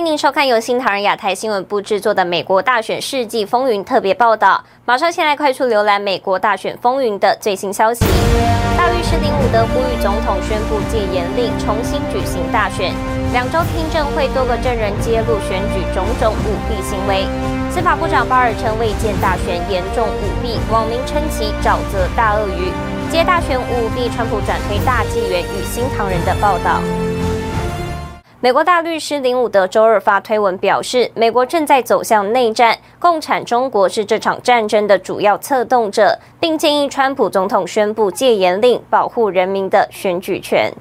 欢迎收看由新唐人亚太新闻部制作的《美国大选世纪风云》特别报道。马上先来快速浏览美国大选风云的最新消息。大律师林伍德呼吁总统宣布戒严令，重新举行大选。两周听证会多个证人揭露选举种种舞弊行为。司法部长巴尔称未见大选严重舞弊，网民称其沼泽大鳄鱼。接大选舞弊，川普转推大纪元与新唐人的报道。美国大律师林伍德周二发推文表示，美国正在走向内战，共产中国是这场战争的主要策动者，并建议川普总统宣布戒严令，保护人民的选举权。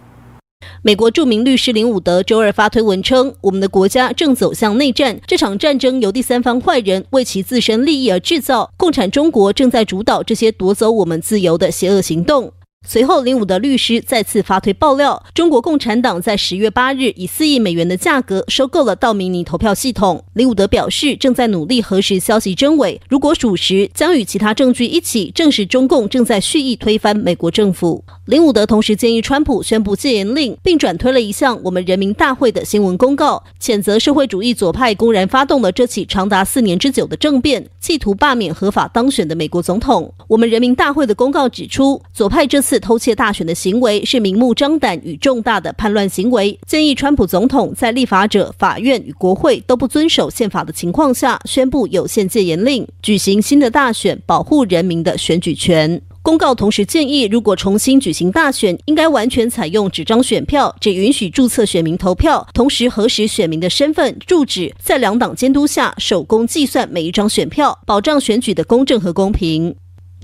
美国著名律师林伍德周二发推文称：“我们的国家正走向内战，这场战争由第三方坏人为其自身利益而制造，共产中国正在主导这些夺走我们自由的邪恶行动。”随后，林伍德律师再次发推爆料，中国共产党在十月八日以四亿美元的价格收购了道明尼投票系统。林伍德表示，正在努力核实消息真伪，如果属实，将与其他证据一起证实中共正在蓄意推翻美国政府。林伍德同时建议川普宣布戒严令，并转推了一项我们人民大会的新闻公告，谴责社会主义左派公然发动了这起长达四年之久的政变，企图罢免合法当选的美国总统。我们人民大会的公告指出，左派这次。次偷窃大选的行为是明目张胆与重大的叛乱行为，建议川普总统在立法者、法院与国会都不遵守宪法的情况下，宣布有限戒严令，举行新的大选，保护人民的选举权。公告同时建议，如果重新举行大选，应该完全采用纸张选票，只允许注册选民投票，同时核实选民的身份、住址，在两党监督下手工计算每一张选票，保障选举的公正和公平。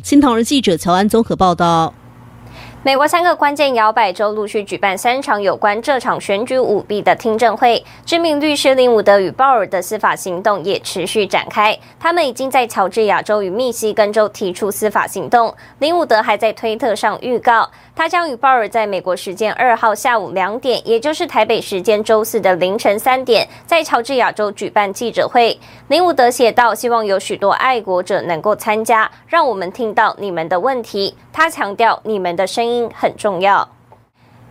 新唐人记者乔安综合报道。美国三个关键摇摆州陆续举办三场有关这场选举舞弊的听证会，知名律师林伍德与鲍尔的司法行动也持续展开。他们已经在乔治亚州与密西根州提出司法行动。林伍德还在推特上预告，他将与鲍尔在美国时间二号下午两点，也就是台北时间周四的凌晨三点，在乔治亚州举办记者会。林伍德写道：“希望有许多爱国者能够参加，让我们听到你们的问题。”他强调：“你们的声音。”很重要。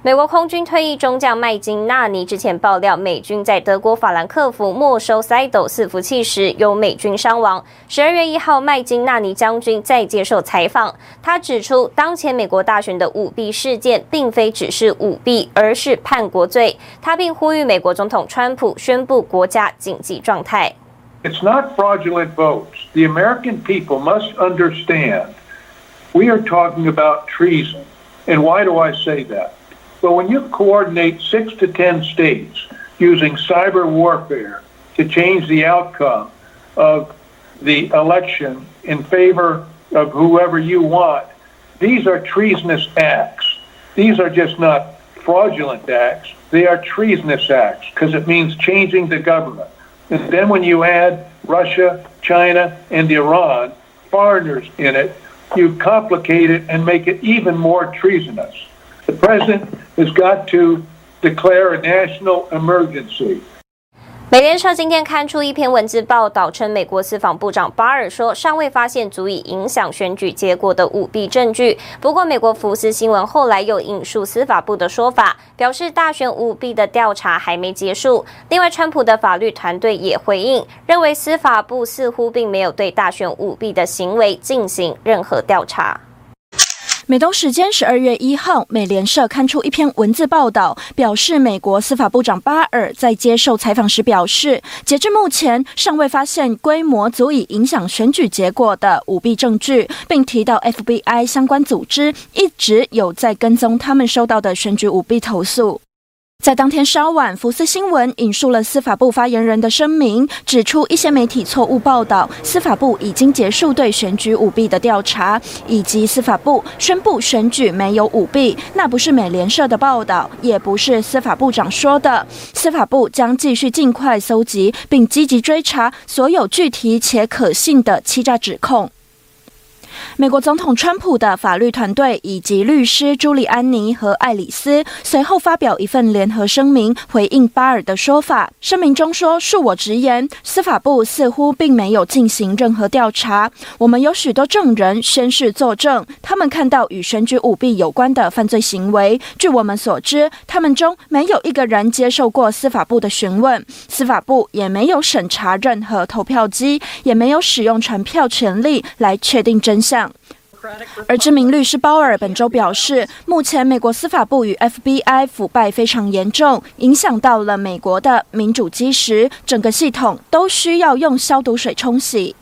美国空军退役中将麦金纳尼之前爆料，美军在德国法兰克福没收塞斗伺服器时，有美军伤亡。十二月一号，麦金纳尼将军在接受采访，他指出，当前美国大选的舞弊事件，并非只是舞弊，而是叛国罪。他并呼吁美国总统川普宣布国家紧急状态。It's not fraudulent votes. The American people must understand. We are talking about treason. And why do I say that? Well, when you coordinate six to 10 states using cyber warfare to change the outcome of the election in favor of whoever you want, these are treasonous acts. These are just not fraudulent acts. They are treasonous acts because it means changing the government. And then when you add Russia, China, and Iran, foreigners in it, you complicate it and make it even more treasonous. The president has got to declare a national emergency. 美联社今天刊出一篇文字报道，称美国司法部长巴尔说，尚未发现足以影响选举结果的舞弊证据。不过，美国福斯新闻后来又引述司法部的说法，表示大选舞弊的调查还没结束。另外，川普的法律团队也回应，认为司法部似乎并没有对大选舞弊的行为进行任何调查。美东时间十二月一号，美联社刊出一篇文字报道，表示美国司法部长巴尔在接受采访时表示，截至目前尚未发现规模足以影响选举结果的舞弊证据，并提到 FBI 相关组织一直有在跟踪他们收到的选举舞弊投诉。在当天稍晚，福斯新闻引述了司法部发言人的声明，指出一些媒体错误报道，司法部已经结束对选举舞弊的调查，以及司法部宣布选举没有舞弊，那不是美联社的报道，也不是司法部长说的。司法部将继续尽快搜集并积极追查所有具体且可信的欺诈指控。美国总统川普的法律团队以及律师朱利安尼和艾里斯随后发表一份联合声明，回应巴尔的说法。声明中说：“恕我直言，司法部似乎并没有进行任何调查。我们有许多证人宣誓作证，他们看到与选举舞弊有关的犯罪行为。据我们所知，他们中没有一个人接受过司法部的询问，司法部也没有审查任何投票机，也没有使用传票权利来确定真相。”而知名律师鲍尔本周表示，目前美国司法部与 FBI 腐败非常严重，影响到了美国的民主基石，整个系统都需要用消毒水冲洗。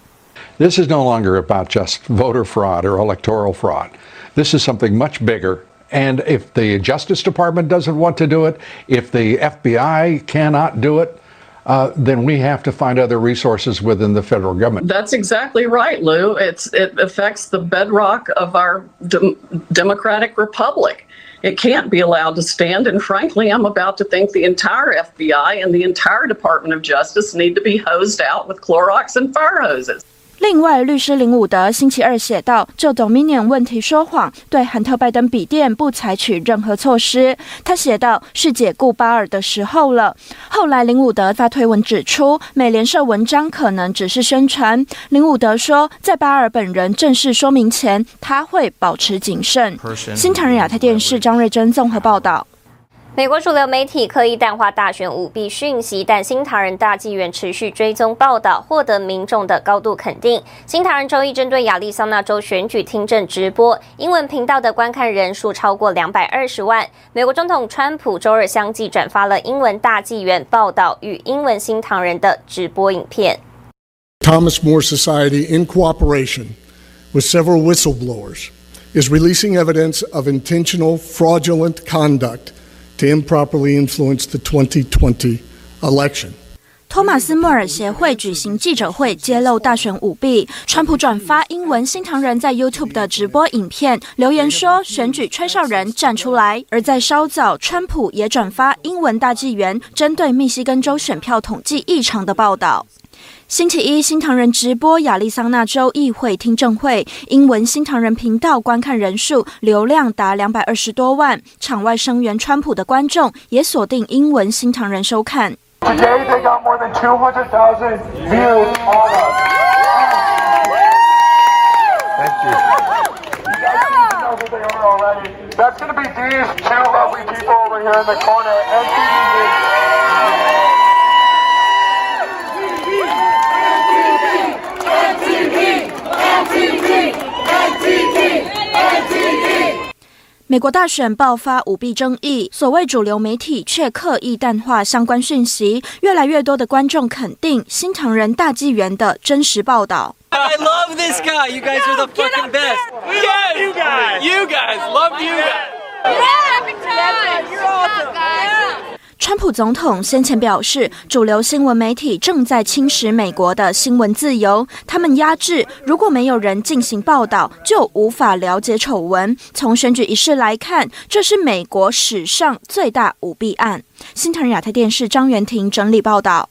This is no longer about just voter fraud or electoral fraud. This is something much bigger. And if the Justice Department doesn't want to do it, if the FBI cannot do it, uh, then we have to find other resources within the federal government. That's exactly right, Lou. It's it affects the bedrock of our de- democratic republic. It can't be allowed to stand. And frankly, I'm about to think the entire FBI and the entire Department of Justice need to be hosed out with Clorox and fire hoses. 另外，律师林伍德星期二写道：“就 Dominion 问题说谎，对韩特拜登笔电不采取任何措施。”他写道：“是解雇巴尔的时候了。”后来，林伍德发推文指出，美联社文章可能只是宣传。林伍德说，在巴尔本人正式说明前，他会保持谨慎。新唐人亚太电视张瑞珍综合报道。美国主流媒体刻意淡化大选舞弊讯息，但新唐人大纪元持续追踪报道，获得民众的高度肯定。新唐人周一针对亚利桑那州选举听证直播，英文频道的观看人数超过两百二十万。美国总统川普周二相继转发了英文大纪元报道与英文新唐人的直播影片。Thomas More Society, in cooperation with several whistleblowers, is releasing evidence of intentional fraudulent conduct. Tim properly influence the 2020 election. 托马斯·莫尔协会举行记者会，揭露大选舞弊。川普转发英文新唐人在 YouTube 的直播影片，留言说：“选举吹哨人站出来。”而在稍早，川普也转发英文大纪元针对密西根州选票统计异常的报道。星期一，新唐人直播亚利桑那州议会听证会，英文新唐人频道观看人数流量达两百二十多万，场外声援川普的观众也锁定英文新唐人收看。美国大选爆发舞弊争议，所谓主流媒体却刻意淡化相关讯息，越来越多的观众肯定新唐人大纪元的真实报道。I love this guy. You guys are the fucking best. Yes, you guys. You guys. Love you guys. You're awesome. 川普总统先前表示，主流新闻媒体正在侵蚀美国的新闻自由。他们压制，如果没有人进行报道，就无法了解丑闻。从选举一事来看，这是美国史上最大舞弊案。新唐人亚太电视张元婷整理报道。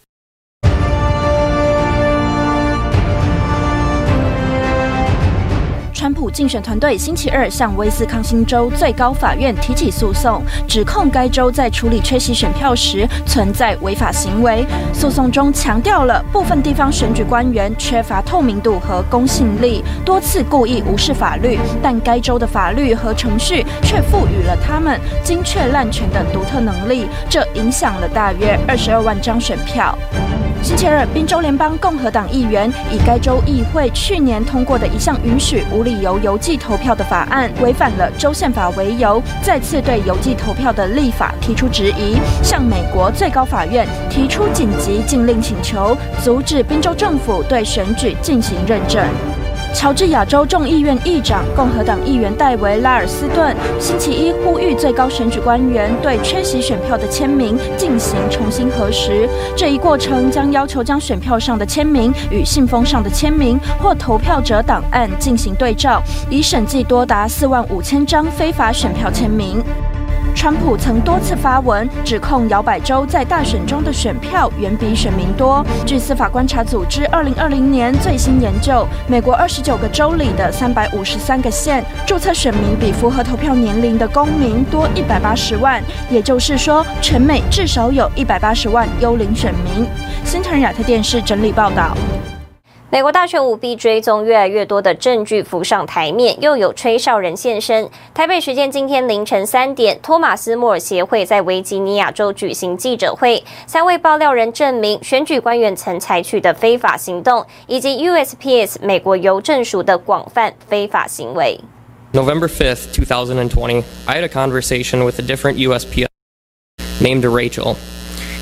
川普竞选团队星期二向威斯康星州最高法院提起诉讼，指控该州在处理缺席选票时存在违法行为。诉讼中强调了部分地方选举官员缺乏透明度和公信力，多次故意无视法律，但该州的法律和程序却赋予了他们精确滥权的独特能力，这影响了大约二十二万张选票。星期二，宾州联邦共和党议员以该州议会去年通过的一项允许无理由邮寄投票的法案违反了州宪法为由，再次对邮寄投票的立法提出质疑，向美国最高法院提出紧急禁令请求，阻止宾州政府对选举进行认证。乔治亚州众议院议长共和党议员戴维·拉尔斯顿星期一呼吁最高选举官员对缺席选票的签名进行重新核实。这一过程将要求将选票上的签名与信封上的签名或投票者档案进行对照，以审计多达四万五千张非法选票签名。川普曾多次发文指控摇摆州在大选中的选票远比选民多。据司法观察组织二零二零年最新研究，美国二十九个州里的三百五十三个县注册选民比符合投票年龄的公民多一百八十万，也就是说，全美至少有一百八十万幽灵选民。新唐亚特电视整理报道。美国大选舞弊追踪越来越多的证据浮上台面，又有吹哨人现身。台北时间今天凌晨三点，托马斯莫尔协会在维吉尼亚州举行记者会，三位爆料人证明选举官员曾采取的非法行动，以及 USPS 美国邮政署的广泛非法行为。November 5th, 2020, I had a conversation with a different USPS named Rachel.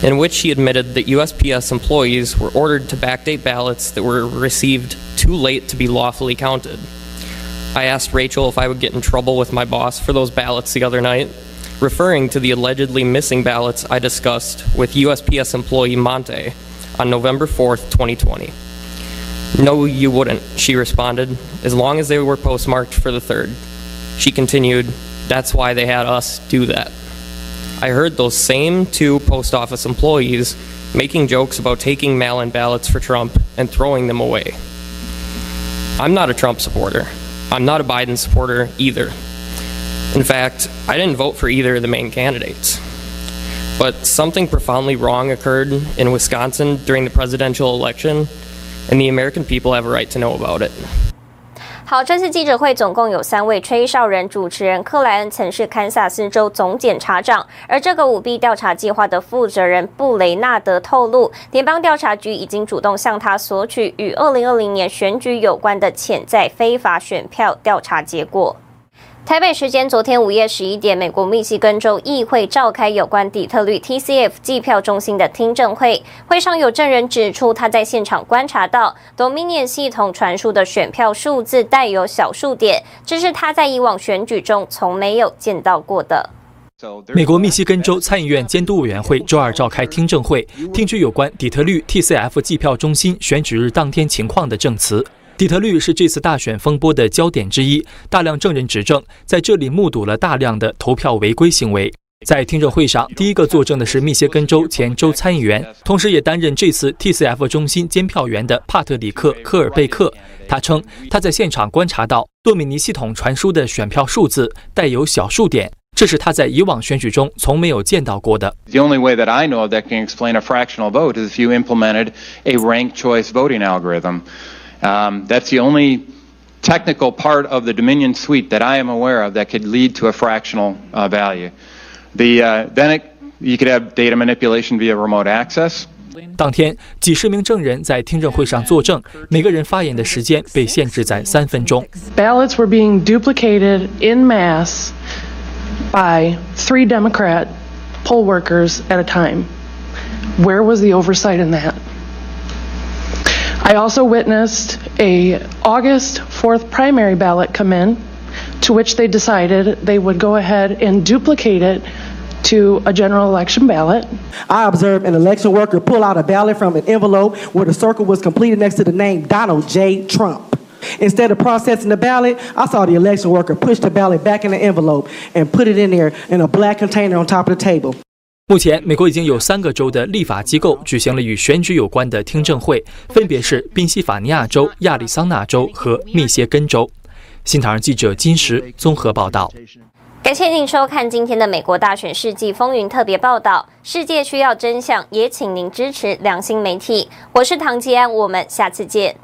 In which he admitted that USPS employees were ordered to backdate ballots that were received too late to be lawfully counted. I asked Rachel if I would get in trouble with my boss for those ballots the other night, referring to the allegedly missing ballots I discussed with USPS employee Monte on November 4th, 2020. No, you wouldn't, she responded, as long as they were postmarked for the 3rd. She continued, That's why they had us do that. I heard those same two post office employees making jokes about taking mail in ballots for Trump and throwing them away. I'm not a Trump supporter. I'm not a Biden supporter either. In fact, I didn't vote for either of the main candidates. But something profoundly wrong occurred in Wisconsin during the presidential election, and the American people have a right to know about it. 好，这次记者会总共有三位吹哨人，主持人克莱恩曾是堪萨斯州总检察长，而这个舞弊调查计划的负责人布雷纳德透露，联邦调查局已经主动向他索取与二零二零年选举有关的潜在非法选票调查结果。台北时间昨天午夜十一点，美国密西根州议会召开有关底特律 TCF 计票中心的听证会。会上有证人指出，他在现场观察到 Dominion 系统传输的选票数字带有小数点，这是他在以往选举中从没有见到过的。美国密西根州参议院监督委员会周二召开听证会，听取有关底特律 TCF 计票中心选举日当天情况的证词。底特律是这次大选风波的焦点之一，大量证人指证，在这里目睹了大量的投票违规行为。在听证会上，第一个作证的是密歇根州前州参议员，同时也担任这次 TCF 中心监票员的帕特里克·科尔贝克。他称，他在现场观察到多米尼系统传输的选票数字带有小数点，这是他在以往选举中从没有见到过的。The only way that I know that can explain a fractional vote is if you implemented a ranked choice voting algorithm. Um, that's the only technical part of the Dominion suite that I am aware of that could lead to a fractional uh, value. The, uh, then it, you could have data manipulation via remote access. 当天，几十名证人在听证会上作证，每个人发言的时间被限制在三分钟。Ballots were being duplicated in mass by three Democrat poll workers at a time. Where was the oversight in that? I also witnessed a August 4th primary ballot come in, to which they decided they would go ahead and duplicate it to a general election ballot. I observed an election worker pull out a ballot from an envelope where the circle was completed next to the name Donald J. Trump. Instead of processing the ballot, I saw the election worker push the ballot back in the envelope and put it in there in a black container on top of the table. 目前，美国已经有三个州的立法机构举行了与选举有关的听证会，分别是宾夕法尼亚州、亚利桑那州和密歇根州。新唐人记者金石综合报道。感谢您收看今天的美国大选世纪风云特别报道。世界需要真相，也请您支持良心媒体。我是唐吉安，我们下次见。